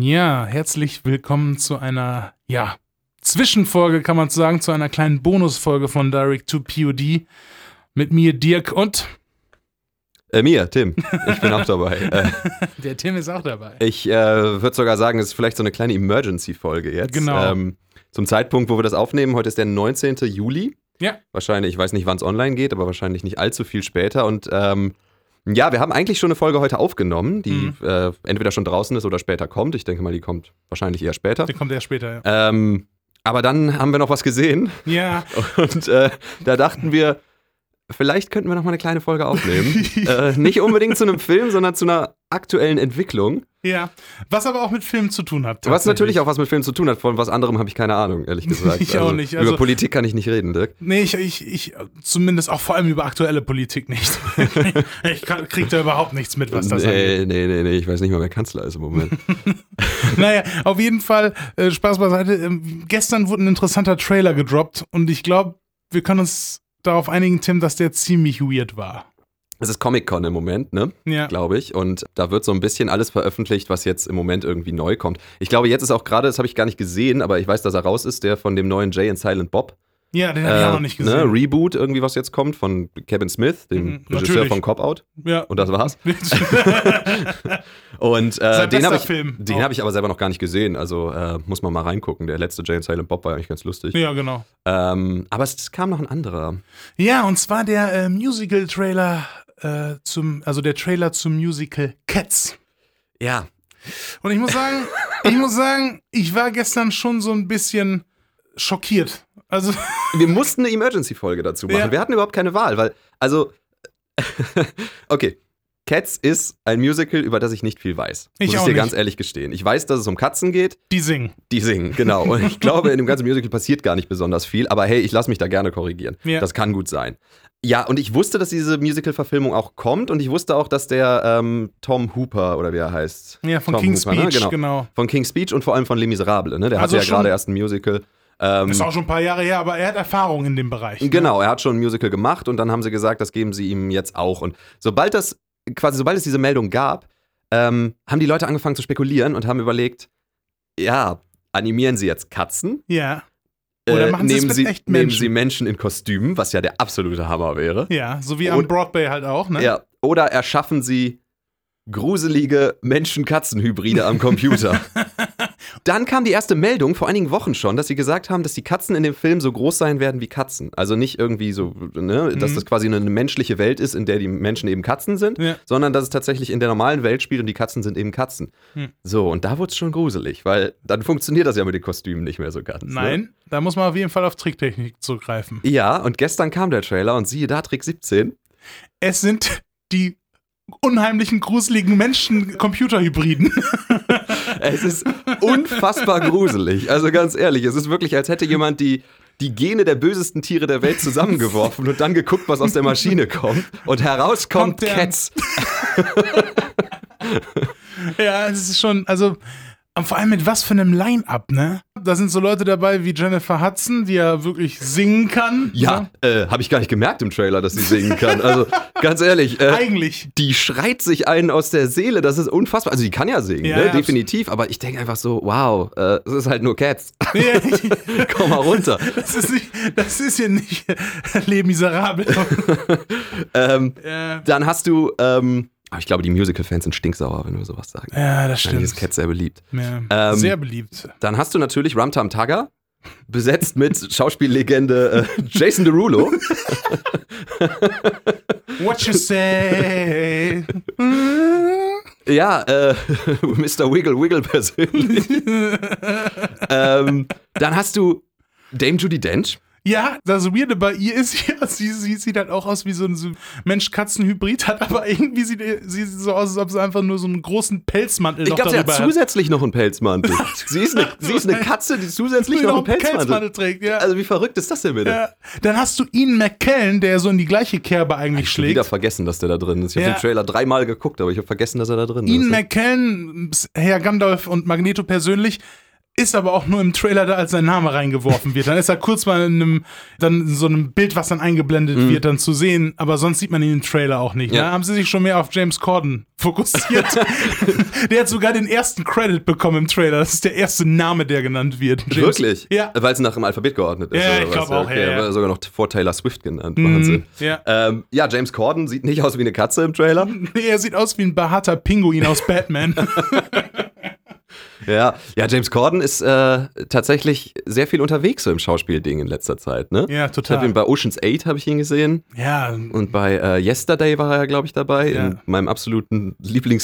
Ja, herzlich willkommen zu einer, ja, Zwischenfolge, kann man sagen, zu einer kleinen Bonusfolge von Direct to POD. Mit mir, Dirk und. Äh, mir, Tim. Ich bin auch dabei. Äh, Der Tim ist auch dabei. ich äh, würde sogar sagen, es ist vielleicht so eine kleine Emergency-Folge jetzt. Genau. Ähm, zum Zeitpunkt, wo wir das aufnehmen, heute ist der 19. Juli. Ja. Wahrscheinlich, ich weiß nicht, wann es online geht, aber wahrscheinlich nicht allzu viel später. Und ähm, ja, wir haben eigentlich schon eine Folge heute aufgenommen, die Mhm. äh, entweder schon draußen ist oder später kommt. Ich denke mal, die kommt wahrscheinlich eher später. Der kommt erst später, ja. Ähm, aber dann haben wir noch was gesehen Ja, und äh, da dachten wir, vielleicht könnten wir noch mal eine kleine Folge aufnehmen. äh, nicht unbedingt zu einem Film, sondern zu einer aktuellen Entwicklung. ja. Was aber auch mit Filmen zu tun hat. Was natürlich auch was mit Film zu tun hat. Von was anderem habe ich keine Ahnung, ehrlich gesagt. Ich auch nicht, also- über Politik kann ich nicht reden, Dirk. Nee, ich, ich, ich, zumindest auch vor allem über aktuelle Politik nicht. ich kann, krieg da überhaupt nichts mit, was das angeht. nee, nee, nee, nee, ich weiß nicht mal, wer Kanzler ist im Moment. Naja, auf jeden Fall, äh, Spaß beiseite. Ähm, gestern wurde ein interessanter Trailer gedroppt und ich glaube, wir können uns darauf einigen, Tim, dass der ziemlich weird war. es ist Comic-Con im Moment, ne? Ja. Glaube ich. Und da wird so ein bisschen alles veröffentlicht, was jetzt im Moment irgendwie neu kommt. Ich glaube, jetzt ist auch gerade, das habe ich gar nicht gesehen, aber ich weiß, dass er raus ist, der von dem neuen Jay and Silent Bob. Ja, den habe ich auch noch nicht Ne, gesehen. Reboot, irgendwie, was jetzt kommt, von Kevin Smith, dem Mhm, Regisseur natürlich. von Cop Out. ja. Und das war's. Und äh, den habe ich, Film. den hab ich aber selber noch gar nicht gesehen. Also äh, muss man mal reingucken. Der letzte Jay and Silent Bob war eigentlich ganz lustig. ja, genau. Ähm, aber es kam noch ein anderer. Ja, und zwar der äh, Musical-Trailer äh, zum, also der Trailer zum Musical Cats. Ja. Und ich muss sagen, ich muss sagen, ich war gestern schon so ein bisschen schockiert. Also, Wir mussten eine Emergency-Folge dazu machen. Ja. Wir hatten überhaupt keine Wahl, weil, also, okay. Cats ist ein Musical, über das ich nicht viel weiß. Ich muss ich dir nicht. ganz ehrlich gestehen. Ich weiß, dass es um Katzen geht, die singen. die singen, genau. Und ich glaube, in dem ganzen Musical passiert gar nicht besonders viel. Aber hey, ich lasse mich da gerne korrigieren. Ja. Das kann gut sein. Ja, und ich wusste, dass diese Musical-Verfilmung auch kommt. Und ich wusste auch, dass der ähm, Tom Hooper, oder wie er heißt. Ja, von Tom King's Hooper, ne? Speech, genau. genau. Von King's Speech und vor allem von Les Miserables. Ne? Der Also hatte ja gerade erst ein Musical. Ähm, Ist auch schon ein paar Jahre her, aber er hat Erfahrung in dem Bereich. ne? Genau, er hat schon ein Musical gemacht und dann haben sie gesagt, das geben sie ihm jetzt auch. Und sobald das, quasi sobald es diese Meldung gab, ähm, haben die Leute angefangen zu spekulieren und haben überlegt, ja, animieren sie jetzt Katzen? Ja. Oder Äh, machen sie es nehmen, sie, echten nehmen Menschen? sie Menschen in Kostümen, was ja der absolute Hammer wäre. Ja, so wie am Und- Broadway halt auch, ne? Ja. Oder erschaffen sie gruselige Menschen-Katzen-Hybride am Computer. Dann kam die erste Meldung vor einigen Wochen schon, dass sie gesagt haben, dass die Katzen in dem Film so groß sein werden wie Katzen. Also nicht irgendwie so, ne, dass Mhm. das quasi eine menschliche Welt ist, in der die Menschen eben Katzen sind, Ja. sondern dass es tatsächlich in der normalen Welt spielt und die Katzen sind eben Katzen. Hm. So, und da wurde es schon gruselig, weil dann funktioniert das ja mit den Kostümen nicht mehr so ganz. Ne? Nein, da muss man auf jeden Fall auf Tricktechnik zugreifen. Ja, und gestern kam der Trailer und siehe da, Trick 17. Es sind die unheimlichen, gruseligen Menschen-Computer-Hybriden. Es ist unfassbar gruselig. Also ganz ehrlich, es ist wirklich, als hätte jemand die, die Gene der bösesten Tiere der Welt zusammengeworfen und dann geguckt, was aus der Maschine kommt. Und herauskommt Cats. ja, es ist schon, also, vor allem mit was für einem Line-Up, ne? Da sind so Leute dabei wie Jennifer Hudson, die ja wirklich singen kann. Ja, ne? äh, habe ich gar nicht gemerkt im Trailer, dass sie singen kann. Also ganz ehrlich, äh, Eigentlich. die schreit sich einen aus der Seele. Das ist unfassbar. Also die kann ja singen, Ja, ne? ja, definitiv. Aber ich denke einfach so, wow, äh, es ist halt nur Cats. Ja, Komm mal runter. das ist nicht, das ist hier nicht Les Miserables. ähm, dann hast du, ähm, aber ich glaube, die Musical-Fans sind stinksauer, wenn wir sowas sagen. ja, das stimmt. Cats sehr beliebt. Ja, Ähm, sehr beliebt. Dann hast du natürlich Rumtam Tugger, besetzt mit Schauspiellegende äh, Jason Derulo. What you say? Ja, äh, Mr. Wiggle Wiggle persönlich. ähm, dann hast du Dame Judy Dench. Ja, das Weirde bei ihr ist ja, sie, sie sieht halt auch aus wie so ein so Mensch-Katzen-Hybrid, hat aber irgendwie sieht sie sieht so aus, als ob sie einfach nur so einen großen Pelzmantel Ich noch glaube, sie hat darüber zusätzlich noch einen Pelzmantel. sie, ist eine, sie ist eine Katze, die zusätzlich Die noch einen Pelzmantel. trägt, ja. Also wie verrückt ist das denn bitte? ja. Dann hast du Ian McKellen, der so in die gleiche Kerbe eigentlich Ich habe wieder schlägt. vergessen, dass der da drin ist. Ich habe Ja. den Trailer dreimal geguckt, aber ich habe vergessen, dass er da drin Ian ist. McKellen, Herr Gandalf und Magneto persönlich, ist aber auch nur im Trailer da, als sein Name reingeworfen wird. Dann ist er kurz mal in einem, dann in so einem Bild, was dann eingeblendet Mhm. wird, dann zu sehen, aber sonst sieht man ihn im Trailer auch nicht. Ja. Ne? Haben sie sich schon mehr auf James Corden fokussiert. der hat sogar den ersten Credit bekommen im Trailer. Das ist der erste Name, der genannt wird. James- Wirklich? Ja. Weil es nach dem Alphabet geordnet ist. Ja, oder ich was? glaub auch, Okay, ja, ja. aber sogar noch vor Taylor Swift genannt. Wahnsinn. Ja. Ähm, ja, James Corden sieht nicht aus wie eine Katze im Trailer. Nee, er sieht aus wie ein behaarter Pinguin aus Batman. Ja, ja, James Corden ist äh, tatsächlich sehr viel unterwegs so im Schauspielding in letzter Zeit, ne? ja, total. ihn bei Ocean's 8 habe ich ihn gesehen Ja, und bei äh, Yesterday war er, glaube ich, dabei, Ja. in meinem absoluten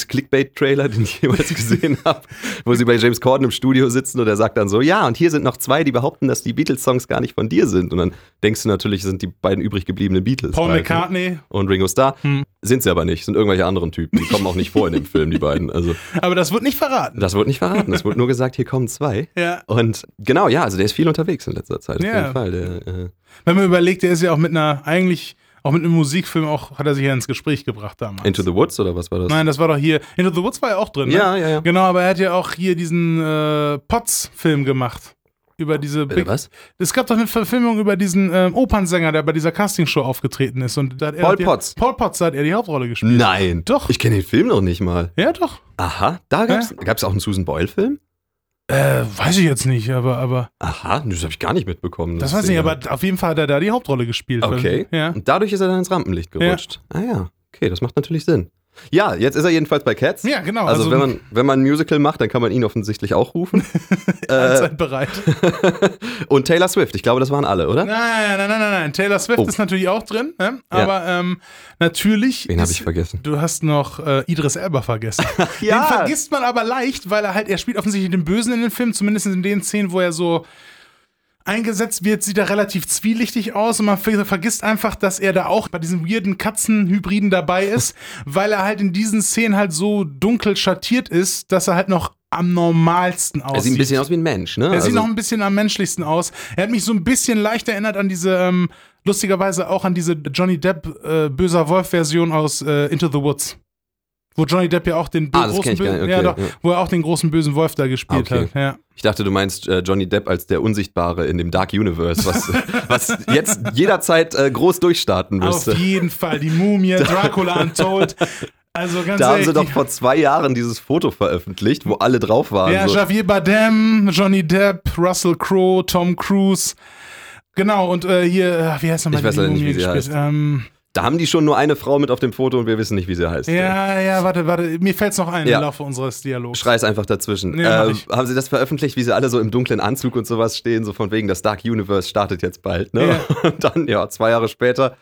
Lieblings-Clickbait-Trailer, den ich jemals gesehen habe, wo sie bei James Corden im Studio sitzen und er sagt dann so, ja, und hier sind noch zwei, die behaupten, dass die Beatles-Songs gar nicht von dir sind. Und dann denkst du natürlich, sind die beiden übrig gebliebenen Beatles. Paul halt, ne? McCartney. Und Ringo Starr. Hm. Sind sie aber nicht, sind irgendwelche anderen Typen. Die kommen auch nicht vor in dem Film, die beiden. Also Aber das wird nicht verraten. das wird nicht verraten. Es wird nur gesagt, hier kommen zwei. Ja. Und genau, ja, also der ist viel unterwegs in letzter Zeit. Auf Ja. jeden Fall. Der, äh, Wenn man überlegt, der ist ja auch mit einer, eigentlich auch mit einem Musikfilm auch, hat er sich ja ins Gespräch gebracht damals. Into the Woods oder was war das? Nein, das war doch hier. Into the Woods war ja auch drin. Ne? Ja, ja, ja. Genau, aber er hat ja auch hier diesen äh, Potts-Film gemacht. Über diese Bitte, Big was? Es gab doch eine Verfilmung über diesen ähm, Opernsänger, der bei dieser Castingshow aufgetreten ist. Und da hat er Paul die, Potts. Paul Potts, hat er die Hauptrolle gespielt. Nein. Doch. Ich kenne den Film noch nicht mal. Ja, doch. Aha, da gab's, gab's auch einen Susan Boyle-Film? Äh, weiß ich jetzt nicht, aber, aber Aha, das habe ich gar nicht mitbekommen. das weiß ich nicht, aber auf jeden Fall hat er da die Hauptrolle gespielt. Okay. Ja. Und dadurch ist er dann ins Rampenlicht gerutscht. Ah ja, okay, das macht natürlich Sinn. Ja, jetzt ist er jedenfalls bei Cats. Ja, genau. Also, wenn, man, wenn man ein Musical macht, dann kann man ihn offensichtlich auch rufen. äh, allzeit bereit. und Taylor Swift, ich glaube, das waren alle, oder? Nein, nein, nein, nein, nein. Taylor Swift Oh. ist natürlich auch drin, ne? aber ähm, natürlich. Wen habe ich vergessen? Du hast noch äh, Idris Elba vergessen. Ja. Den vergisst man aber leicht, weil er halt, er spielt offensichtlich den Bösen in den Film, zumindest in den Szenen, wo er so eingesetzt wird, sieht er relativ zwielichtig aus und man ver vergisst einfach, dass er da auch bei diesen weirden Katzenhybriden dabei ist, weil er halt in diesen Szenen halt so dunkel schattiert ist, dass er halt noch am normalsten aussieht. Er sieht ein bisschen aus wie ein Mensch, ne? Er sieht Also- noch ein bisschen am menschlichsten aus. Er hat mich so ein bisschen leicht erinnert an diese, ähm, lustigerweise auch an diese Johnny Depp äh, böser Wolf-Version aus äh, Into the Woods. Wo Johnny Depp ja auch den Ah, großen bösen, nicht. ja, Okay, doch, ja. wo er auch den großen bösen Wolf da gespielt Okay. hat. Ja. Ich dachte, du meinst äh, Johnny Depp als der Unsichtbare in dem Dark Universe, was, was jetzt jederzeit äh, groß durchstarten Auf müsste. jeden Fall die Mumie, Dracula Untold. Also ganz Da haben ehrlich, sie doch die- vor zwei Jahren dieses Foto veröffentlicht, wo alle drauf waren. ja, so. Javier Bardem, Johnny Depp, Russell Crowe, Tom Cruise. Genau, und äh, hier, äh, wie heißt nochmal Ich weiß die leider nicht, Mumie wie sie gespielt? heißt. Ähm, Da haben die schon nur eine Frau mit auf dem Foto und wir wissen nicht, wie sie heißt. ja, ja, warte, warte, mir fällt's noch ein Ja. im Laufe unseres Dialogs. Schrei es einfach dazwischen. Nee, ähm, haben sie das veröffentlicht, wie sie alle so im dunklen Anzug und sowas stehen, so von wegen, das Dark Universe startet jetzt bald, ne? Ja. Und dann, ja, zwei Jahre später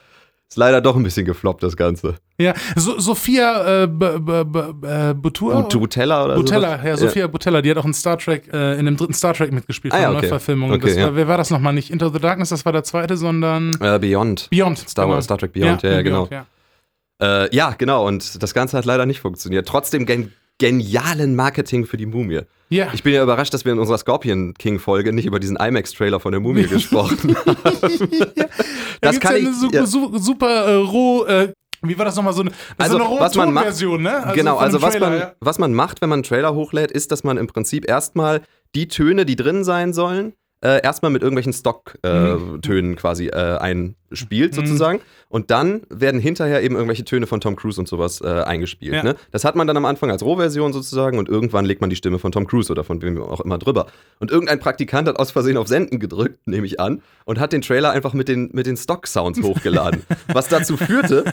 ist leider doch ein bisschen gefloppt, das Ganze. Ja, so, Sophia äh, äh? Und Butella oder Butella, sowas? ja, Sophia Butella, die hat auch in Star Trek, äh, in dem dritten Star Trek mitgespielt, Ah, von ja, der okay. Neuverfilmung. Okay, das war, ja. Wer war das nochmal? Nicht Into the Darkness, das war der zweite, sondern Äh, Beyond. Beyond. Star Wars, Star Trek Beyond, ja, ja, genau. Ja. Äh, ja, genau. Und das Ganze hat leider nicht funktioniert. Trotzdem genialen Marketing für die Mumie. ja. Ich bin ja überrascht, dass wir in unserer Scorpion King-Folge nicht über diesen IMAX-Trailer von der Mumie gesprochen haben. Da Das gibt's kann ja ich. eine super, ja. su- super äh, roh, äh, wie war das nochmal, so eine, Also, so eine was man macht- Version, ne? Also genau, also was Trailer, man, ja. was man macht, wenn man einen Trailer hochlädt, ist, dass man im Prinzip erstmal die Töne, die drin sein sollen, äh, erstmal mit irgendwelchen Stock-Tönen äh, Tönen quasi äh, einspielt, Mhm. sozusagen. Und dann werden hinterher eben irgendwelche Töne von Tom Cruise und sowas äh, eingespielt. Ja. Ne? Das hat man dann am Anfang als Rohversion sozusagen und irgendwann legt man die Stimme von Tom Cruise oder von wem auch immer drüber. Und irgendein Praktikant hat aus Versehen auf Senden gedrückt, nehme ich an, und hat den Trailer einfach mit den, mit den Stock-Sounds hochgeladen. was dazu führte,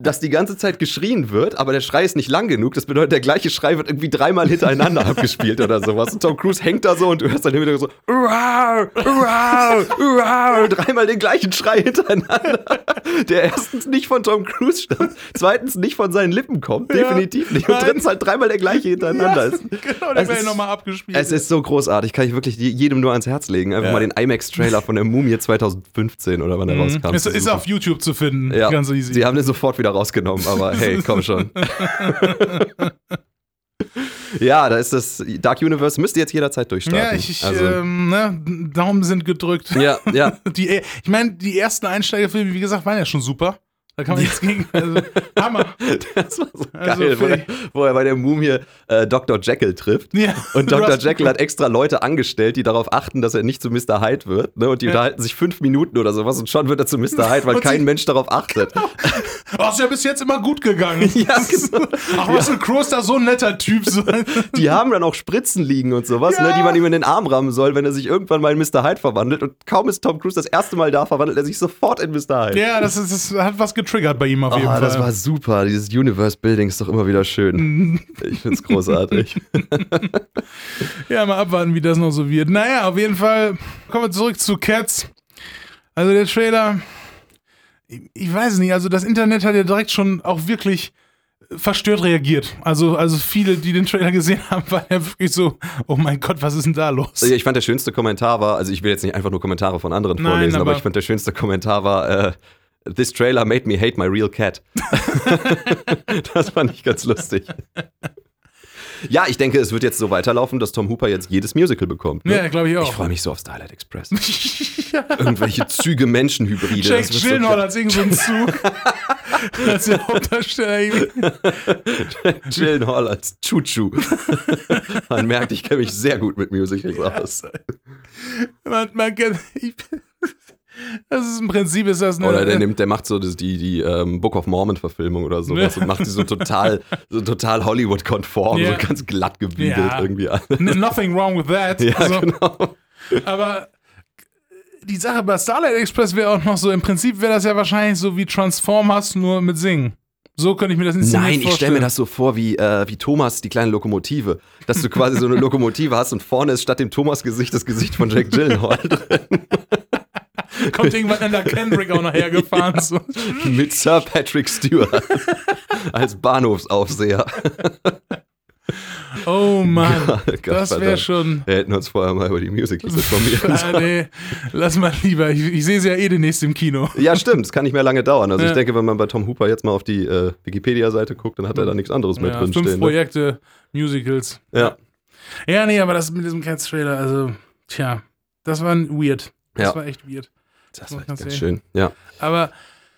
dass die ganze Zeit geschrien wird, aber der Schrei ist nicht lang genug. Das bedeutet, der gleiche Schrei wird irgendwie dreimal hintereinander abgespielt oder sowas. Und Tom Cruise hängt da so und du hörst dann immer so, "Uau, uau, uau", dreimal den gleichen Schrei hintereinander. Der erstens nicht von Tom Cruise stammt, zweitens nicht von seinen Lippen kommt, Ja. definitiv nicht. Und Nein. drittens halt dreimal der gleiche hintereinander Ja, ist. genau, der wäre ist- nochmal abgespielt. Es ist so großartig, kann ich wirklich jedem nur ans Herz legen. Einfach Ja. mal den IMAX-Trailer von der Mumie 2015 oder wann der rauskam. Mhm. ist, ist auf YouTube zu finden, Ja, ganz easy. Sie haben den sofort wieder rausgenommen, aber hey, komm schon. Ja, da ist das Dark Universe, müsste jetzt jederzeit durchstarten. ja, ich, ich also, ähm, ne, Daumen sind gedrückt. ja, ja. Die, ich meine, die ersten Einsteigerfilme, wie gesagt, waren ja schon super. Da kann man nichts gegen. Also, Hammer. Das war so Also geil, wo er, wo er bei der Mumie äh, Dr. Jekyll trifft. Ja. Und Dr. Jekyll hat extra Leute angestellt, die darauf achten, dass er nicht zu Mr. Hyde wird. Ne? Und die Ja. unterhalten sich fünf Minuten oder sowas und schon wird er zu Mr. Hyde, weil Und kein sie- Mensch darauf achtet. Oh, ist ja bis jetzt immer gut gegangen. Ja, genau. Ach, Russell Crowe ist da so ein netter Typ. So. Die haben dann auch Spritzen liegen und sowas, ne, Ja. die man ihm in den Arm rammen soll, wenn er sich irgendwann mal in Mr. Hyde verwandelt. Und kaum ist Tom Cruise das erste Mal da, verwandelt er sich sofort in Mr. Hyde. Ja, das, ist, das hat was getriggert bei ihm auf jeden Ah, Fall. das war super. Dieses Universe Building ist doch immer wieder schön. Ich find's großartig. Ja, mal abwarten, wie das noch so wird. Naja, auf jeden Fall kommen wir zurück zu Cats. Also der Trailer, ich, weiß nicht, also das Internet hat ja direkt schon auch wirklich verstört reagiert. Also, also viele, die den Trailer gesehen haben, waren ja wirklich so, oh mein Gott, was ist denn da los? Ich fand der schönste Kommentar war, also ich will jetzt nicht einfach nur Kommentare von anderen Nein, vorlesen, aber, aber- ich fand der schönste Kommentar war, äh, This trailer made me hate my real cat. das fand ich ganz lustig. Ja, ich denke, es wird jetzt so weiterlaufen, dass Tom Hooper jetzt jedes Musical bekommt. Ne? Ja, glaube ich auch. Ich freue mich so auf Starlight Express. ja. Irgendwelche Züge Menschenhybride. So Gyllenhaal als irgend so Zug. als der Hauptdarsteller. Gyllenhaal als Chuchu. Man merkt, ich kenne mich sehr gut mit Musicals aus. Man, man kann, ich, das ist im Prinzip ist das eine, Oder der nimmt, der macht so das, die, die ähm, Book of Mormon-Verfilmung oder sowas und macht die so total, so total Hollywood-konform, Ja. so ganz glatt gebügelt Ja. irgendwie an. N- Nothing wrong with that. Ja, also, genau. Aber die Sache bei Starlight Express wäre auch noch so, im Prinzip wäre das ja wahrscheinlich so wie Transformers, nur mit Singen. So könnte ich mir das inszeniert Nein, ich stelle vorstellen. mir das so vor wie, äh, wie Thomas, die kleine Lokomotive. Dass du quasi so eine Lokomotive hast und vorne ist statt dem Thomas-Gesicht das Gesicht von Jack Gyllenhaal drin. Kommt irgendwann Ella Kendrick auch nachher gefahren. So. mit Sir Patrick Stewart als Bahnhofsaufseher. Oh Mann, Gott, das wäre schon. Wir hätten uns vorher mal über die Musicals informieren Ah, nee, lass mal lieber. Ich, ich sehe sie ja eh demnächst im Kino. Ja, stimmt, es kann nicht mehr lange dauern. Also Ja. ich denke, wenn man bei Tom Hooper jetzt mal auf die äh, Wikipedia-Seite guckt, dann hat er da nichts anderes mehr Ja, drin fünf stehen. Ne? Projekte, Musicals. Ja. Ja, nee, aber das mit diesem Cats-Trailer, also, tja, das war weird. Das Ja. war echt weird. Das war ganz sehen. schön. Ja. Aber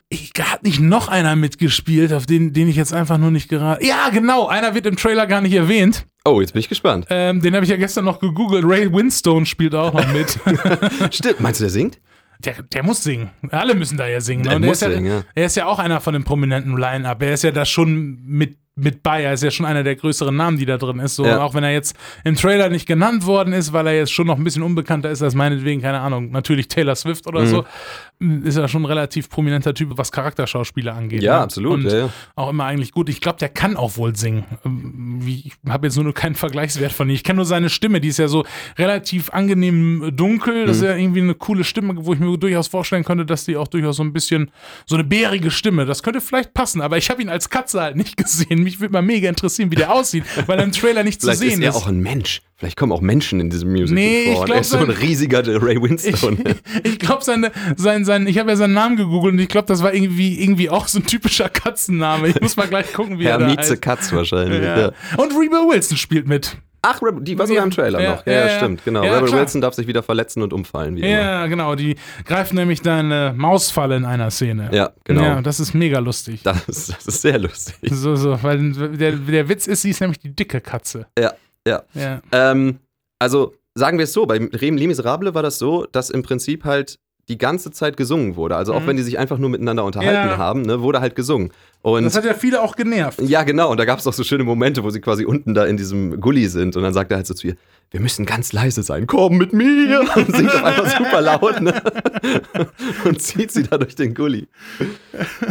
ich hat nicht noch einer mitgespielt, auf den, den ich jetzt einfach nur nicht gerade. Ja, genau, einer wird im Trailer gar nicht erwähnt. Oh, jetzt bin ich gespannt. Ähm, den habe ich ja gestern noch gegoogelt. Ray Winstone spielt auch noch mit. Stimmt, meinst du, der singt? der, der muss singen. Alle müssen da ja singen. ne? Der muss ist ja, singen, ja. Er ist ja auch einer von dem prominenten Line-Up. Er ist ja da schon mit, mit bei. Er ist ja schon einer der größeren Namen, die da drin ist. So, Ja. Auch wenn er jetzt im Trailer nicht genannt worden ist, weil er jetzt schon noch ein bisschen unbekannter ist als meinetwegen, keine Ahnung, natürlich Taylor Swift oder Mhm. so. Ist er schon ein relativ prominenter Typ, was Charakterschauspieler angeht. Ja, ne? absolut. Und ja, ja. auch immer eigentlich gut. Ich glaube, der kann auch wohl singen. Ähm, ich habe jetzt nur keinen Vergleichswert von ihm. Ich kenne nur seine Stimme, die ist ja so relativ angenehm dunkel. Das ist Mhm. ja irgendwie eine coole Stimme, wo ich mir durchaus vorstellen könnte, dass die auch durchaus so ein bisschen so eine bärige Stimme, das könnte vielleicht passen. Aber ich habe ihn als Katze halt nicht gesehen. Mich würde mal mega interessieren, wie der aussieht, weil er im Trailer nicht zu sehen ist er auch ein Mensch. Vielleicht kommen auch Menschen in diesem Musical Nee, ich vor. Und glaub, er ist so ein riesiger Ray Ich, Winstone. ich glaube, seine, sein, sein, ich habe ja seinen Namen gegoogelt und ich glaube, das war irgendwie, irgendwie auch so ein typischer Katzenname. Ich muss mal gleich gucken, wie Herr er da Mieze heißt. Katz wahrscheinlich. Ja. Ja. Und Rebel Wilson spielt mit. Ach, Rebel, die war sogar im Trailer Ja, noch. Ja, ja, ja, stimmt, genau. Rebel klar. Wilson darf sich wieder verletzen und umfallen. Ja, genau. Die greifen nämlich deine Mausfalle in einer Szene. Ja, genau. Ja, das ist mega lustig. Das, ist, das ist sehr lustig. So, so, weil der, der Witz ist, sie ist nämlich die dicke Katze. Ja, ja. Ja. Ähm, also sagen wir es so, bei Rem Les Miserable war das so, dass im Prinzip halt die ganze Zeit gesungen wurde. Also auch Mhm. wenn die sich einfach nur miteinander unterhalten Ja. haben, ne, wurde halt gesungen. Und Das hat ja viele auch genervt. ja, genau, und da gab es auch so schöne Momente, wo sie quasi unten da in diesem Gully sind und dann sagt er halt so zu ihr, wir müssen ganz leise sein, komm mit mir und singt auf einmal super laut ne? und zieht sie da durch den Gully.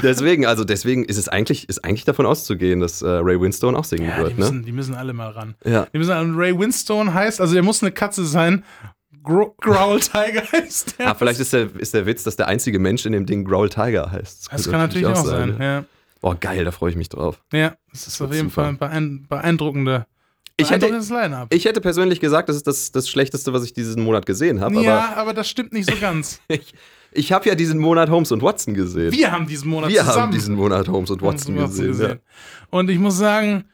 Deswegen, also deswegen ist es eigentlich, ist eigentlich davon auszugehen, dass äh, Ray Winstone auch singen Ja, die wird. Ne? müssen, die müssen alle mal ran. Ja. Die müssen Ray Winstone heißt, also der muss eine Katze sein. Gro Growl Tiger heißt der. Ah, vielleicht ist der, ist der Witz, dass der einzige Mensch in dem Ding Growl Tiger heißt. das könnte kann natürlich auch sein. ne? Ja. Boah, geil, da freue ich mich drauf. ja, das ist wird auf jeden super. Fall ein beein beeindruckende, Ich hätte, ich hätte persönlich gesagt, das ist das, das Schlechteste, was ich diesen Monat gesehen habe. Ja, aber das stimmt nicht so ganz. Aber ich, ich habe ja diesen Monat Holmes und Watson gesehen. Wir haben diesen Monat Wir zusammen haben diesen Monat Holmes und Watson Watson gesehen. Ja. Und ich muss sagen,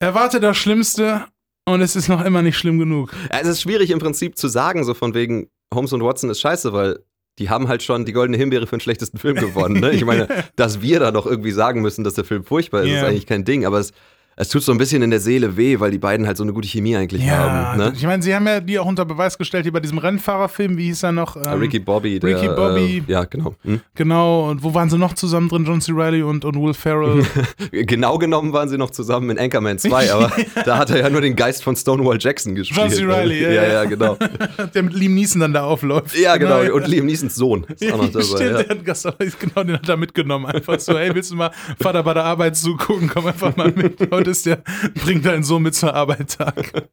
erwarte das Schlimmste und es ist noch immer nicht schlimm genug. Ja, es ist schwierig im Prinzip zu sagen, so von wegen Holmes und Watson ist scheiße, weil die haben halt schon die Goldene Himbeere für den schlechtesten Film gewonnen. Ne? Ich meine, dass wir da noch irgendwie sagen müssen, dass der Film furchtbar ist, Ja. ist eigentlich kein Ding. Aber es, es tut so ein bisschen in der Seele weh, weil die beiden halt so eine gute Chemie eigentlich Ja, haben. Ne? ich meine, sie haben ja die auch unter Beweis gestellt hier bei diesem Rennfahrerfilm, wie hieß er noch? Ähm, Ricky Bobby, der, Ricky Bobby. Äh, ja, genau. Hm? Genau, und wo waren sie noch zusammen drin? John C. Reilly und, und Will Ferrell. Genau genommen waren sie noch zusammen in Anchorman 2, aber da hat er ja nur den Geist von Stonewall Jackson gespielt. John C. Reilly, ja, ja, ja. genau. der mit Liam Neeson dann da aufläuft. Ja, genau. ja. Und Liam Neesons Sohn ist auch noch dabei. Stimmt, ja. der hat Gast, genau, den hat er mitgenommen. Einfach so, hey, willst du mal Vater bei der Arbeit zugucken? Komm einfach mal mit. Heute ist der, bring deinen Sohn mit zur Arbeit Tag.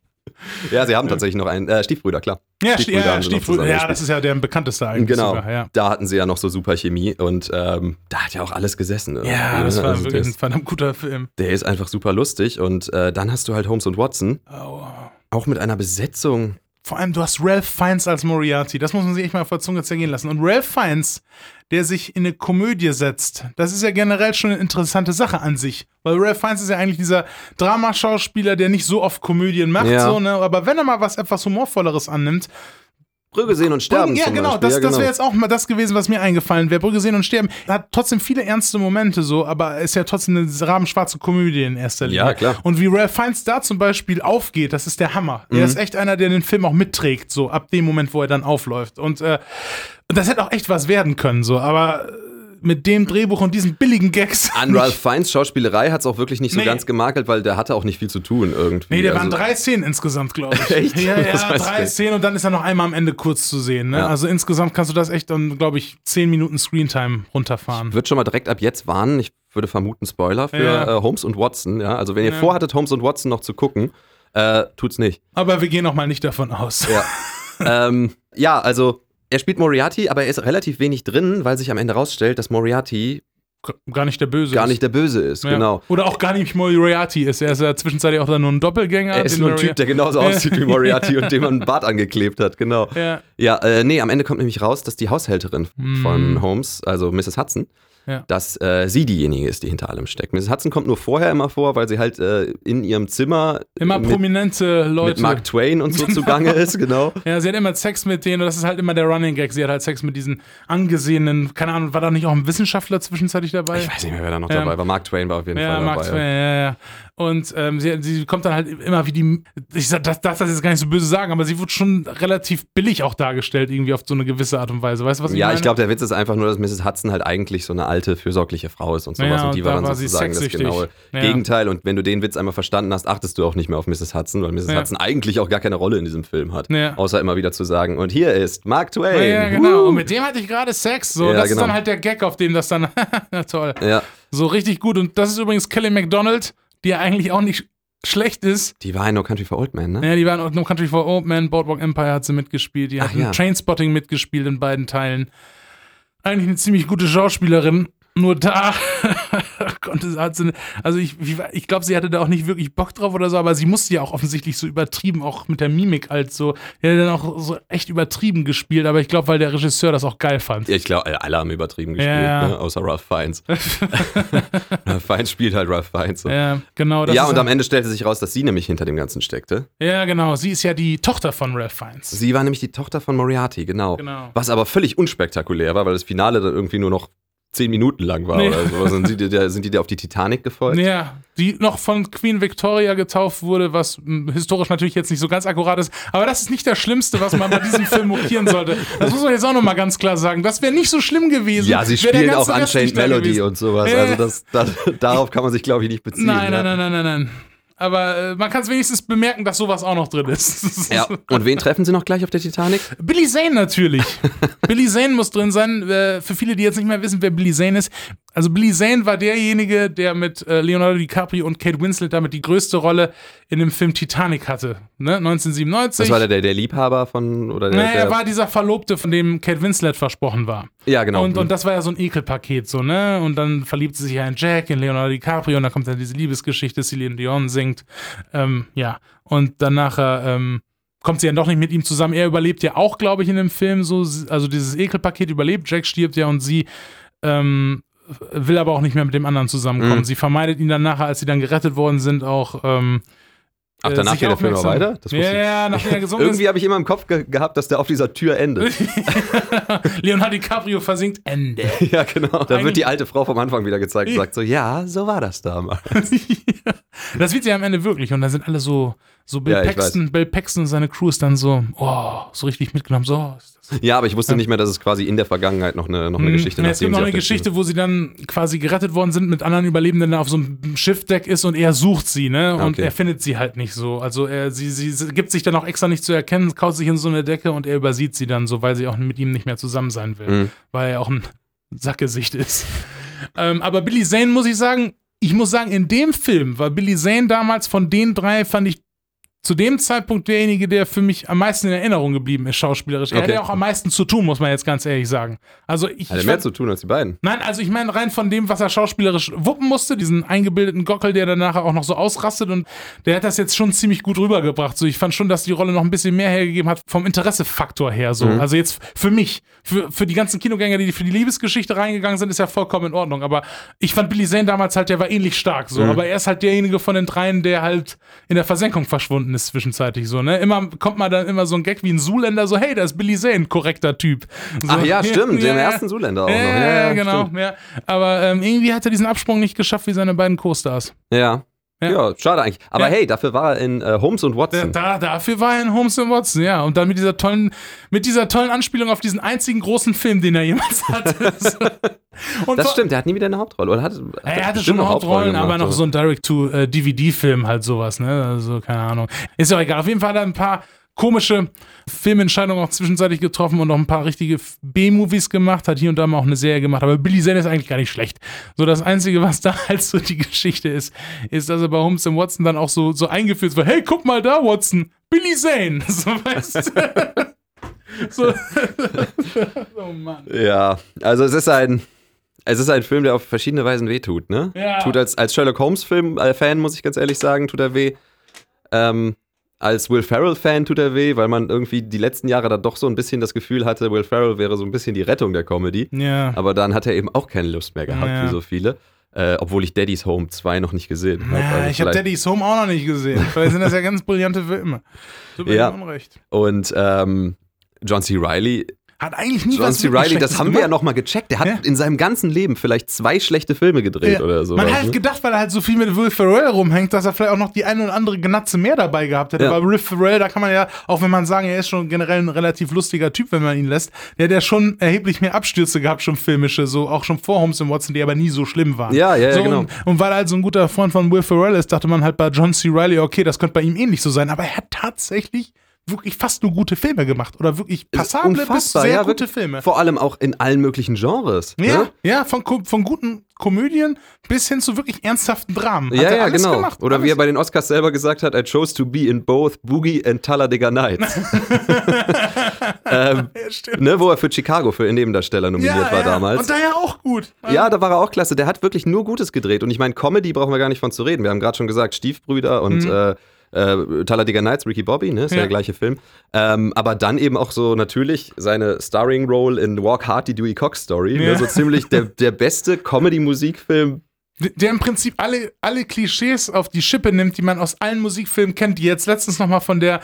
Ja, sie haben tatsächlich noch einen, äh, Stiefbrüder, klar. Ja, Stiefbrüder ja, Stiefbrüder, ja, das ist ja der bekannteste eigentlich Genau, sogar, ja. da hatten sie ja noch so super Chemie und ähm, da hat ja auch alles gesessen. Ja, das ne? war Also wirklich ein verdammt guter Film. der ist einfach super lustig und äh, dann hast du halt Holmes und Watson, Oh. auch mit einer Besetzung. Vor allem, du hast Ralph Fiennes als Moriarty. Das muss man sich echt mal der Zunge zergehen lassen. Und Ralph Fiennes, der sich in eine Komödie setzt, das ist ja generell schon eine interessante Sache an sich. Weil Ralph Fiennes ist ja eigentlich dieser Dramaschauspieler, der nicht so oft Komödien macht, Ja. so, ne? Aber wenn er mal was etwas Humorvolleres annimmt, Brügge sehen und sterben ja, zum genau, Beispiel. das, ja, das genau. wäre jetzt auch mal das gewesen, was mir eingefallen wäre. Brügge sehen und sterben hat trotzdem viele ernste Momente so, aber ist ja trotzdem eine rabenschwarze Komödie in erster Linie. Ja, klar. Und wie Ralph Fiennes da zum Beispiel aufgeht, das ist der Hammer. Mhm. Er ist echt einer, der den Film auch mitträgt, so ab dem Moment, wo er dann aufläuft. Und äh, das hätte auch echt was werden können, so, aber mit dem Drehbuch und diesen billigen Gags. An Ralph Fiennes Schauspielerei hat es auch wirklich nicht so Nee. ganz gemakelt, weil der hatte auch nicht viel zu tun irgendwie. Nee, der also, waren drei Szenen insgesamt, glaube ich. Echt? Ja, ja, ich drei. Szenen und dann ist er noch einmal am Ende kurz zu sehen. Ne? Ja. Also insgesamt kannst du das echt dann, glaube ich, zehn Minuten Screentime runterfahren. würde schon mal direkt ab jetzt warnen. Ich würde vermuten, Spoiler für Ja. äh, Holmes und Watson. Ja? Also, wenn ihr Ja. vorhattet, Holmes und Watson noch zu gucken, äh, tut's nicht. Aber wir gehen auch mal nicht davon aus. Ja. ähm, ja, also, er spielt Moriarty, aber er ist relativ wenig drin, weil sich am Ende rausstellt, dass Moriarty Gar nicht der Böse. gar ist. nicht der Böse ist. Ja. Genau. Oder auch gar nicht Moriarty ist. Er ist ja zwischenzeitlich auch dann nur ein Doppelgänger. Er ist nur ein Typ, der genauso aussieht wie Moriarty und dem man einen Bart angeklebt hat, genau. Ja. Ja, äh, nee, am Ende kommt nämlich raus, dass die Haushälterin Mhm. von Holmes, also Mrs. Hudson, Ja. dass äh, sie diejenige ist, die hinter allem steckt. Mrs. Hudson kommt nur vorher immer vor, weil sie halt äh, in ihrem Zimmer Immer mit, prominente Leute. mit Mark Twain und so zugange ist, genau. Ja, sie hat immer Sex mit denen, und das ist halt immer der Running Gag. Sie hat halt Sex mit diesen angesehenen, keine Ahnung, war da nicht auch ein Wissenschaftler zwischenzeitlich dabei? Ich weiß nicht mehr, wer da noch Ja. dabei war. Mark Twain war auf jeden ja, Fall Mark dabei. Twain, ja, ja. Und ähm, sie, sie kommt dann halt immer wie die, ich sag, das darf das jetzt gar nicht so böse sagen, aber sie wird schon relativ billig auch dargestellt, irgendwie auf so eine gewisse Art und Weise. Weißt du, was ich Ja, meine? ich glaube, der Witz ist einfach nur, dass Mrs. Hudson halt eigentlich so eine alte, fürsorgliche Frau ist und sowas. Ja, und die war da dann war sozusagen das genaue Ja. Gegenteil. Und wenn du den Witz einmal verstanden hast, achtest du auch nicht mehr auf Mrs. Hudson, weil Mrs. Ja. Hudson eigentlich auch gar keine Rolle in diesem Film hat. Ja. Außer immer wieder zu sagen, und hier ist Mark Twain. Ja, ja, genau. Woo! Und mit dem hatte ich gerade Sex. So, Ja, das genau. ist dann halt der Gag, auf dem das dann, na toll. Ja, So richtig gut. Und das ist übrigens Kelly MacDonald, die ja eigentlich auch nicht schlecht ist. die war in No Country for Old Men, ne? Ja, die waren auch No Country for Old Men, Boardwalk Empire hat sie mitgespielt. Die Ach hat in ja. Trainspotting mitgespielt in beiden Teilen. Eigentlich eine ziemlich gute Schauspielerin. Nur da konnte hat sie, also ich, ich glaube, sie hatte da auch nicht wirklich Bock drauf oder so, aber sie musste ja auch offensichtlich so übertrieben, auch mit der Mimik halt so, hat dann auch so echt übertrieben gespielt, aber ich glaube, weil der Regisseur das auch geil fand. Ja, ich glaube, alle haben übertrieben gespielt, Ja. ne? außer Ralph Fiennes. Ralph Fiennes spielt halt Ralph Fiennes. So. Ja, genau. Ja, und am Ende stellte sich raus, dass sie nämlich hinter dem Ganzen steckte. Ja, genau. Sie ist ja die Tochter von Ralph Fiennes. Sie war nämlich die Tochter von Moriarty, genau. Genau. Was aber völlig unspektakulär war, weil das Finale dann irgendwie nur noch zehn Minuten lang war Nee. oder so. Sind die, der, sind die da auf die Titanic gefolgt? Ja, die noch von Queen Victoria getauft wurde, was mh, historisch natürlich jetzt nicht so ganz akkurat ist. Aber das ist nicht das Schlimmste, was man bei diesem Film mokieren sollte. Das muss man jetzt auch nochmal ganz klar sagen. Das wäre nicht so schlimm gewesen. Ja, sie spielen auch Unchained da Melody und sowas. Also ja. das, das, darauf kann man sich, glaube ich, nicht beziehen. Nein, nein, nein, nein, nein, nein. Aber äh, man kann es wenigstens bemerken, dass sowas auch noch drin ist. Ja. Und wen treffen sie noch gleich auf der Titanic? Billy Zane natürlich. Billy Zane muss drin sein. Äh, Für viele, die jetzt nicht mehr wissen, wer Billy Zane ist. Also Billy Zane war derjenige, der mit äh, Leonardo DiCaprio und Kate Winslet damit die größte Rolle in dem Film Titanic hatte. Ne? 1997. Das war der, der, der Liebhaber von, oder der, naja, er war dieser Verlobte, von dem Kate Winslet versprochen war. Ja, genau. Und, und das war ja so ein Ekelpaket, so, ne? Und dann verliebt sie sich ja in Jack, in Leonardo DiCaprio, und dann kommt dann diese Liebesgeschichte, Celine Dion singt. Ähm, ja. Und dann nachher ähm, kommt sie ja doch nicht mit ihm zusammen. Er überlebt ja auch, glaube ich, in dem Film so. Also dieses Ekelpaket überlebt, Jack stirbt ja und sie ähm, will aber auch nicht mehr mit dem anderen zusammenkommen. Mhm. Sie vermeidet ihn dann nachher, als sie dann gerettet worden sind, auch. Ähm, Ach, äh, danach geht der Film aufmerksam- weiter? Das ja, ja, nachdem er gesungen Irgendwie habe ich immer im Kopf ge gehabt, dass der auf dieser Tür endet. Leonardo DiCaprio versinkt Ende. ja, genau. Da wird die alte Frau vom Anfang wieder gezeigt und sagt so, ja, so war das damals. das wird sie am Ende wirklich. Und da sind alle so, so Bill Ja, Paxton, Bill Paxton und seine Crew ist dann so, oh, so richtig mitgenommen. So, Ja, aber ich wusste nicht mehr, dass es quasi in der Vergangenheit noch eine, noch eine Geschichte Mhm. es gibt noch eine Geschichte, wo sie dann quasi gerettet worden sind mit anderen Überlebenden der auf so einem Schiffdeck ist und er sucht sie, ne? Und Okay. er findet sie halt nicht so. Also er, sie, sie gibt sich dann auch extra nicht zu erkennen, kaut sich in so eine Decke und er übersieht sie dann so, weil sie auch mit ihm nicht mehr zusammen sein will. Mhm. Weil er auch ein Sackgesicht ist. ähm, aber Billy Zane muss ich sagen, ich muss sagen, in dem Film war Billy Zane damals von den drei, fand ich zu dem Zeitpunkt derjenige, der für mich am meisten in Erinnerung geblieben ist, schauspielerisch. Er Okay. hat ja auch am meisten zu tun, muss man jetzt ganz ehrlich sagen. Also ich, Hat er mehr zu tun als die beiden. Nein, also ich meine rein von dem, was er schauspielerisch wuppen musste, diesen eingebildeten Gockel, der dann nachher auch noch so ausrastet und der hat das jetzt schon ziemlich gut rübergebracht. So, ich fand schon, dass die Rolle noch ein bisschen mehr hergegeben hat vom Interessefaktor her. So, Mhm. also jetzt für mich, für, für die ganzen Kinogänger, die für die Liebesgeschichte reingegangen sind, ist ja vollkommen in Ordnung. Aber ich fand Billy Zane damals halt, der war ähnlich stark. So, Mhm. aber er ist halt derjenige von den dreien, der halt in der Versenkung verschwunden ist zwischenzeitlich. So, ne, immer kommt mal dann immer so ein Gag wie ein Zuländer, so hey, da ist Billy Zane, korrekter Typ. So, Ach ja, stimmt, ja, ja. ersten Zuländer auch Ja, noch. ja, ja, genau. stimmt. Ja. Aber ähm, irgendwie hat er diesen Absprung nicht geschafft wie seine beiden Co-Stars. Ja. Ja. Ja. schade eigentlich. Aber Ja. hey, dafür war er in äh, Holmes und Watson. da, dafür war er in Holmes and Watson, ja. Und dann mit dieser tollen, mit dieser tollen Anspielung auf diesen einzigen großen Film, den er jemals hatte. Und Das stimmt, der hat nie wieder eine Hauptrolle. Oder hat, hat Er hatte schon Hauptrollen, Hauptrolle aber noch gemacht, so ein Direct-to-DVD-Film halt sowas, ne? Also, keine Ahnung. Ist ja auch egal. Auf jeden Fall hat er ein paar komische Filmentscheidungen auch zwischenzeitlich getroffen und noch ein paar richtige B-Movies gemacht, hat hier und da mal auch eine Serie gemacht, aber Billy Zane ist eigentlich gar nicht schlecht. So, das Einzige, was da halt so die Geschichte ist, ist, dass er bei Holmes und Watson dann auch so, so eingeführt wird, hey, guck mal da, Watson, Billy Zane. So, weißt du? so. oh Mann. Ja, also es ist ein. Es ist ein Film, der auf verschiedene Weisen wehtut, ne? Ja. Tut als, als Sherlock Holmes-Film-Fan, muss ich ganz ehrlich sagen, tut er weh. Ähm, als Will Ferrell-Fan tut er weh, weil man irgendwie die letzten Jahre da doch so ein bisschen das Gefühl hatte, Will Ferrell wäre so ein bisschen die Rettung der Comedy. Ja. Aber dann hat er eben auch keine Lust mehr gehabt, Ja. wie so viele. Äh, obwohl ich Daddy's Home 2 noch nicht gesehen habe. Ja, Also ich habe Daddy's Home auch noch nicht gesehen. Vielleicht sind das ja ganz brillante Filme. Tut mir Ja. Unrecht. Und ähm, John C. Reilly Hat eigentlich nie John was C. Reilly, das haben wir ja gemacht. noch mal gecheckt. Der hat Ja. in seinem ganzen Leben vielleicht zwei schlechte Filme gedreht Ja. oder so. Man hat halt gedacht, weil er halt so viel mit Will Ferrell rumhängt, dass er vielleicht auch noch die eine oder andere Gnatze mehr dabei gehabt hätte. Ja. Weil Will Ferrell, da kann man ja, auch wenn man sagen, er ist schon generell ein relativ lustiger Typ, wenn man ihn lässt, der hat ja schon erheblich mehr Abstürze gehabt, schon filmische, so auch schon vor Holmes und Watson, die aber nie so schlimm waren. Ja, ja, ja, so, genau. Und, und weil er halt so ein guter Freund von Will Ferrell ist, dachte man halt bei John C. Reilly, okay, das könnte bei ihm ähnlich so sein, aber er hat tatsächlich wirklich fast nur gute Filme gemacht oder wirklich passable bis sehr ja, gute. Filme. Vor allem auch in allen möglichen Genres. Ja, Ne? ja, von, von guten Komödien bis hin zu wirklich ernsthaften Dramen. Hat Ja, ja, alles genau. Gemacht, Oder wie er alles. bei den Oscars selber gesagt hat, I chose to be in both Boogie and Talladega Nights. ähm, Ja, ne, wo er für Chicago für den Nebendarsteller nominiert war damals. Und daher auch gut. Ja, da war er auch klasse. Der hat wirklich nur Gutes gedreht. Und ich meine, Comedy brauchen wir gar nicht von zu reden. Wir haben gerade schon gesagt, Stiefbrüder und äh, äh, Talladega Nights, Ricky Bobby, ne? Ist ja. Ja. der gleiche Film. Ähm, aber dann eben auch so natürlich seine Starring Role in Walk Hard, die Dewey Cox Story. Ja. Ne? So ziemlich der, der beste Comedy-Musikfilm. Der im Prinzip alle, alle Klischees auf die Schippe nimmt, die man aus allen Musikfilmen kennt, die jetzt letztens nochmal von der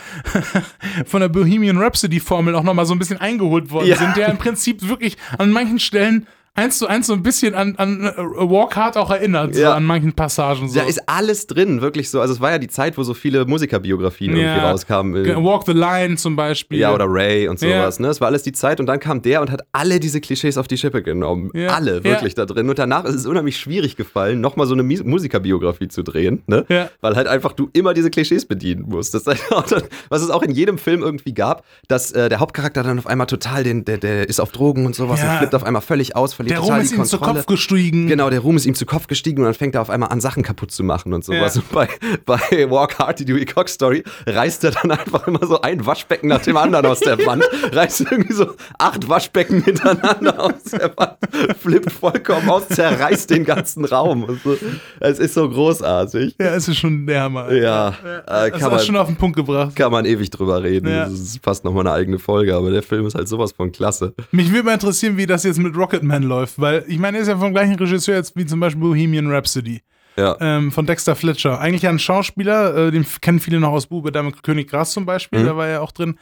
von der Bohemian Rhapsody-Formel auch nochmal so ein bisschen eingeholt worden Ja. sind, der im Prinzip wirklich an manchen Stellen eins zu eins so ein bisschen an, an äh, Walk Hard auch erinnert, so Ja. an manchen Passagen. So. Da ist alles drin, wirklich so. Also es war ja die Zeit, wo so viele Musikerbiografien irgendwie Ja. rauskamen. Äh, Walk the Line zum Beispiel. Ja, oder Ray und Ja. sowas, ne? Es war alles die Zeit und dann kam der und hat alle diese Klischees auf die Schippe genommen. Ja. Alle, wirklich da drin. Und danach ist es unheimlich schwierig gefallen, nochmal so eine Mus- Musikerbiografie zu drehen, ne? Ja. Weil halt einfach du immer diese Klischees bedienen musst. Das ist halt dann, was es auch in jedem Film irgendwie gab, dass äh, der Hauptcharakter dann auf einmal total den, der, der ist auf Drogen und sowas Ja. und flippt auf einmal völlig aus, verliert Der total Ruhm ist die ihm zu. Kopf gestiegen. Genau, der Ruhm ist ihm zu Kopf gestiegen und dann fängt er auf einmal an, Sachen kaputt zu machen und sowas. Ja. Und bei, bei Walk Hard, die Dewey Cox Story, reißt er dann einfach immer so ein Waschbecken nach dem anderen aus der Wand, reißt irgendwie so acht Waschbecken hintereinander aus der Wand, flippt vollkommen aus, zerreißt den ganzen Raum. So. Es ist so großartig. Ja, es ist schon der Hammer. Ja, äh, Das kann, du schon man, auf den Punkt gebracht. kann man ewig drüber reden. Ja. Das ist fast nochmal eine eigene Folge, aber der Film ist halt sowas von klasse. Mich würde mal interessieren, wie das jetzt mit Rocketman läuft, weil ich meine, er ist ja vom gleichen Regisseur jetzt wie zum Beispiel Bohemian Rhapsody. Ja. ähm, von Dexter Fletcher. Eigentlich ein Schauspieler, äh, den kennen viele noch aus Bube, da mit König Gras zum Beispiel, Mhm. da war er auch drin.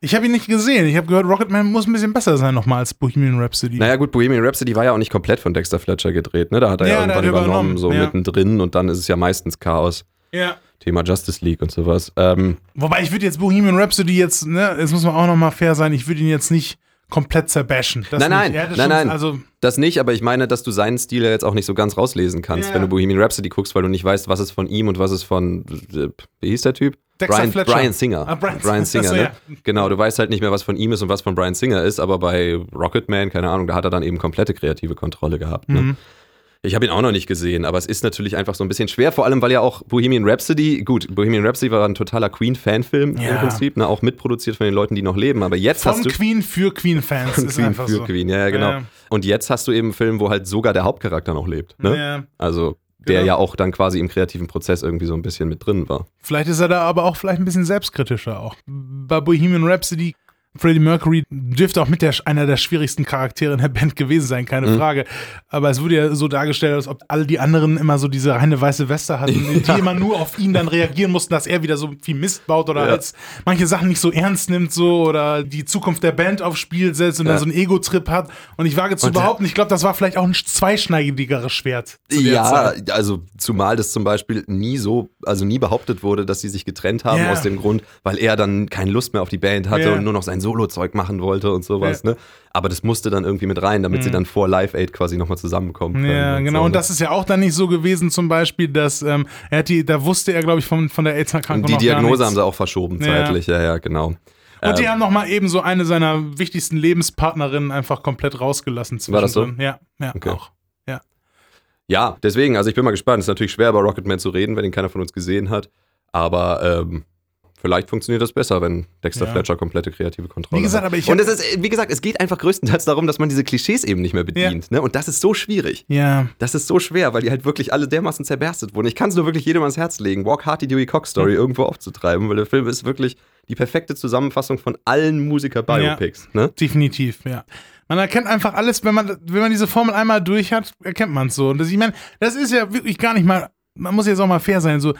Ich habe ihn nicht gesehen. Ich habe gehört, Rocketman muss ein bisschen besser sein nochmal als Bohemian Rhapsody. Naja, gut, Bohemian Rhapsody war ja auch nicht komplett von Dexter Fletcher gedreht, ne? Da hat er ja, Ja, irgendwann er übernommen, übernommen, so ja. mittendrin und dann ist es ja meistens Chaos. Ja. Thema Justice League und sowas. Ähm, Wobei ich würde jetzt Bohemian Rhapsody jetzt, ne, jetzt muss man auch nochmal fair sein, ich würde ihn jetzt nicht komplett zerbashen. Das Nein, nicht. nein, nein, nein. Also, das nicht, aber ich meine, dass du seinen Stil ja jetzt auch nicht so ganz rauslesen kannst, Ja. wenn du Bohemian Rhapsody guckst, weil du nicht weißt, was ist von ihm und was ist von, wie hieß der Typ? Dexter Brian, Fletcher. Brian Singer. Ah, Brian- Singer, Achso, ne? ja. Genau, du weißt halt nicht mehr, was von ihm ist und was von Brian Singer ist, aber bei Rocketman, keine Ahnung, da hat er dann eben komplette kreative Kontrolle gehabt. Ne? Mhm. Ich habe ihn auch noch nicht gesehen, aber es ist natürlich einfach so ein bisschen schwer, vor allem weil ja auch Bohemian Rhapsody, gut, Bohemian Rhapsody war ein totaler Queen-Fanfilm Ja. im Prinzip, ne? auch mitproduziert von den Leuten, die noch leben, aber jetzt von hast du Queen für Queen-Fans. von ist Queen einfach für so. Queen, ja, ja, genau. Ja. Und jetzt hast du eben einen Film, wo halt sogar der Hauptcharakter noch lebt, ne? Ja. Also der Genau. ja auch dann quasi im kreativen Prozess irgendwie so ein bisschen mit drin war. Vielleicht ist er da aber auch vielleicht ein bisschen selbstkritischer auch. Bei Bohemian Rhapsody, Freddie Mercury dürfte auch mit der, einer der schwierigsten Charaktere in der Band gewesen sein, keine Mhm. Frage. Aber es wurde ja so dargestellt, als ob alle die anderen immer so diese reine weiße Weste hatten, die immer nur auf ihn dann reagieren mussten, dass er wieder so viel Mist baut oder Ja. als manche Sachen nicht so ernst nimmt so oder die Zukunft der Band aufs Spiel setzt und Ja. dann so einen Ego-Trip hat. Und ich wage zu Und behaupten, ich glaube, das war vielleicht auch ein zweischneidigeres Schwert. Ja, Zeit. also zumal das zum Beispiel nie so, also nie behauptet wurde, dass sie sich getrennt haben Ja. aus dem Grund, weil er dann keine Lust mehr auf die Band hatte Ja. und nur noch sein Solo-Zeug machen wollte und sowas, Ja. ne? Aber das musste dann irgendwie mit rein, damit sie dann vor Live Aid quasi nochmal zusammenkommen können. Ja, genau. so, Und ne? das ist ja auch dann nicht so gewesen, zum Beispiel, dass ähm, er hat die, da wusste er, glaube ich, von, von der AIDS-Erkrankung Und die Diagnose haben sie auch verschoben Ja. zeitlich, ja, ja, genau. Und die Ähm, haben noch mal eben so eine seiner wichtigsten Lebenspartnerinnen einfach komplett rausgelassen. War das so? zwischendrin. Ja, ja, Okay. auch. Ja, deswegen, also ich bin mal gespannt. Es ist natürlich schwer, über Rocketman zu reden, wenn ihn keiner von uns gesehen hat. Aber ähm, vielleicht funktioniert das besser, wenn Dexter Ja. Fletcher komplette kreative Kontrolle Wie gesagt, hat. aber ich Und es ist, wie gesagt, es geht einfach größtenteils darum, dass man diese Klischees eben nicht mehr bedient. Ne? Und das ist so schwierig. Ja, Das ist so schwer, weil die halt wirklich alle dermaßen zerberstet wurden. Ich kann es nur wirklich jedem ans Herz legen, Walk Hard, die Dewey Cox Story irgendwo aufzutreiben, weil der Film ist wirklich die perfekte Zusammenfassung von allen Musiker-Biopics. Ne? definitiv, ja. Man erkennt einfach alles, wenn man, wenn man diese Formel einmal durch hat, erkennt man es so. Und das, ich meine, das ist ja wirklich gar nicht mal, man muss jetzt auch mal fair sein, so.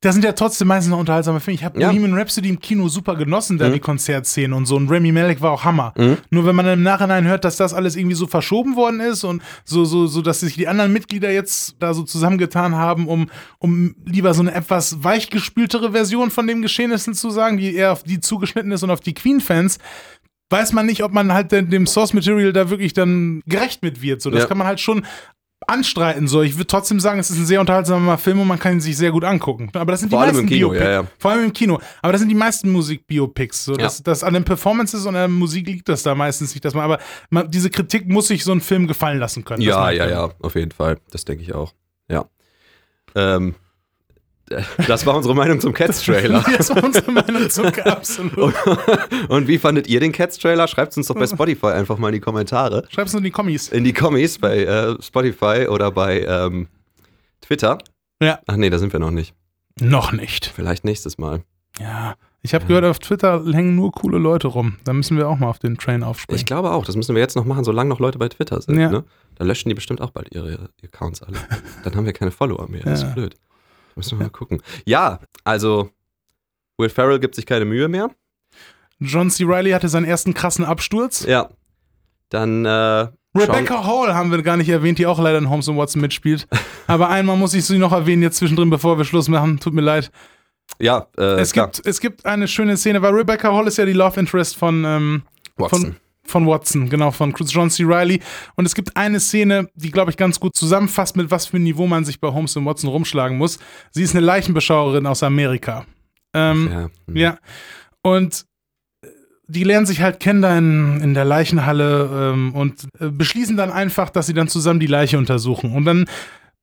Das sind ja trotzdem meistens noch unterhaltsame Filme. Ich habe Ja. Bohemian Rhapsody im Kino super genossen, da Mhm. die Konzertszenen und so. Und Remy Malek war auch Hammer. Mhm. Nur wenn man dann im Nachhinein hört, dass das alles irgendwie so verschoben worden ist und so, so, so, dass sich die anderen Mitglieder jetzt da so zusammengetan haben, um, um lieber so eine etwas weichgespültere Version von dem Geschehnissen zu sagen, die eher auf die zugeschnitten ist und auf die Queen-Fans, weiß man nicht, ob man halt dem- dem Source Material da wirklich dann gerecht mit wird. So, das Ja. kann man halt schon anstreiten. So, ich würde trotzdem sagen, es ist ein sehr unterhaltsamer Film und man kann ihn sich sehr gut angucken. Aber das sind Vor die allem meisten im Kino, Biopics. ja, ja. Vor allem im Kino. Aber das sind die meisten Musik-Biopics. So, Ja. das, an den Performances und an der Musik liegt das da meistens nicht. Dass man, aber man, diese Kritik muss sich so ein Film gefallen lassen können. Ja, ja, ja, auf jeden Fall. Das denke ich auch. Ja. Ähm, das war unsere Meinung zum Cats-Trailer. Das war unsere Meinung zum absolut. Und wie fandet ihr den Cats-Trailer? Schreibt es uns doch bei Spotify einfach mal in die Kommentare. Schreib's nur in die Kommis. In die Kommis bei äh, Spotify oder bei ähm, Twitter. Ja. Ach nee, da sind wir noch nicht. Noch nicht. Vielleicht nächstes Mal. Ja. Ich habe gehört, auf Twitter hängen nur coole Leute rum. Da müssen wir auch mal auf den Train aufspringen. Ich glaube auch, das müssen wir jetzt noch machen, solange noch Leute bei Twitter sind. Ja. Ne? Da löschen die bestimmt auch bald ihre Accounts alle. Dann haben wir keine Follower mehr. Das Ja. ist blöd. Müssen wir mal gucken. Ja, also Will Ferrell gibt sich keine Mühe mehr. John C. Reilly hatte seinen ersten krassen Absturz. Ja. Dann äh, Rebecca Hall haben wir gar nicht erwähnt, die auch leider in Holmes and Watson mitspielt. Aber einmal muss ich sie noch erwähnen, jetzt zwischendrin, bevor wir Schluss machen. Tut mir leid. ja, äh, Es klar. gibt, es gibt eine schöne Szene, weil Rebecca Hall ist ja die Love Interest von, ähm, Watson. von, von Watson, genau, von John C. Reilly. Und es gibt eine Szene, die, glaube ich, ganz gut zusammenfasst, mit was für ein Niveau man sich bei Holmes und Watson rumschlagen muss. Sie ist eine Leichenbeschauerin aus Amerika. Ähm, ja. hm. ja. Und äh, die lernen sich halt kennen da in, in der Leichenhalle ähm, und äh, beschließen dann einfach, dass sie dann zusammen die Leiche untersuchen. Und dann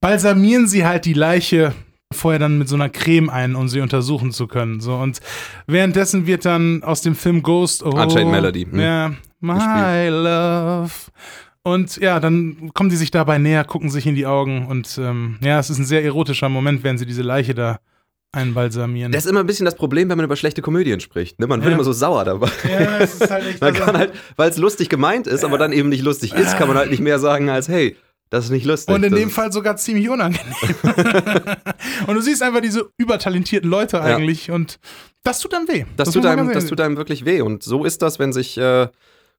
balsamieren sie halt die Leiche vorher dann mit so einer Creme ein, um sie untersuchen zu können. So und währenddessen wird dann aus dem Film Ghost oh, Unchained Melody, hm. Ja, My Love. Und ja, dann kommen die sich dabei näher, gucken sich in die Augen und ähm, ja, es ist ein sehr erotischer Moment, wenn sie diese Leiche da einbalsamieren. Das ist immer ein bisschen das Problem, wenn man über schlechte Komödien spricht. Ne? Man wird Ja. immer so sauer dabei. ja, es ist halt echt Man kann halt, weil es lustig gemeint ist, aber dann eben nicht lustig ist, kann man halt nicht mehr sagen als, hey, Das ist nicht lustig. Und in das dem Fall sogar ziemlich unangenehm. und du siehst einfach diese übertalentierten Leute eigentlich und das tut dann weh. Das, muss tut einem, das tut einem wirklich weh. Und so ist das, wenn sich äh,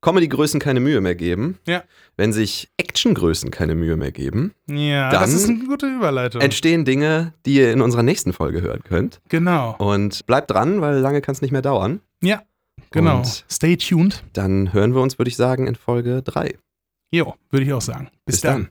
Comedy-Größen keine Mühe mehr geben. Ja. Wenn sich Action-Größen keine Mühe mehr geben, Ja, Dann das ist eine gute Überleitung. entstehen Dinge, die ihr in unserer nächsten Folge hören könnt. genau. Und bleibt dran, weil lange kann es nicht mehr dauern. Ja, genau. Und- Stay tuned. Dann hören wir uns, würde ich sagen, in Folge 3. Jo, würde ich auch sagen. Bis, Bis dann. dann.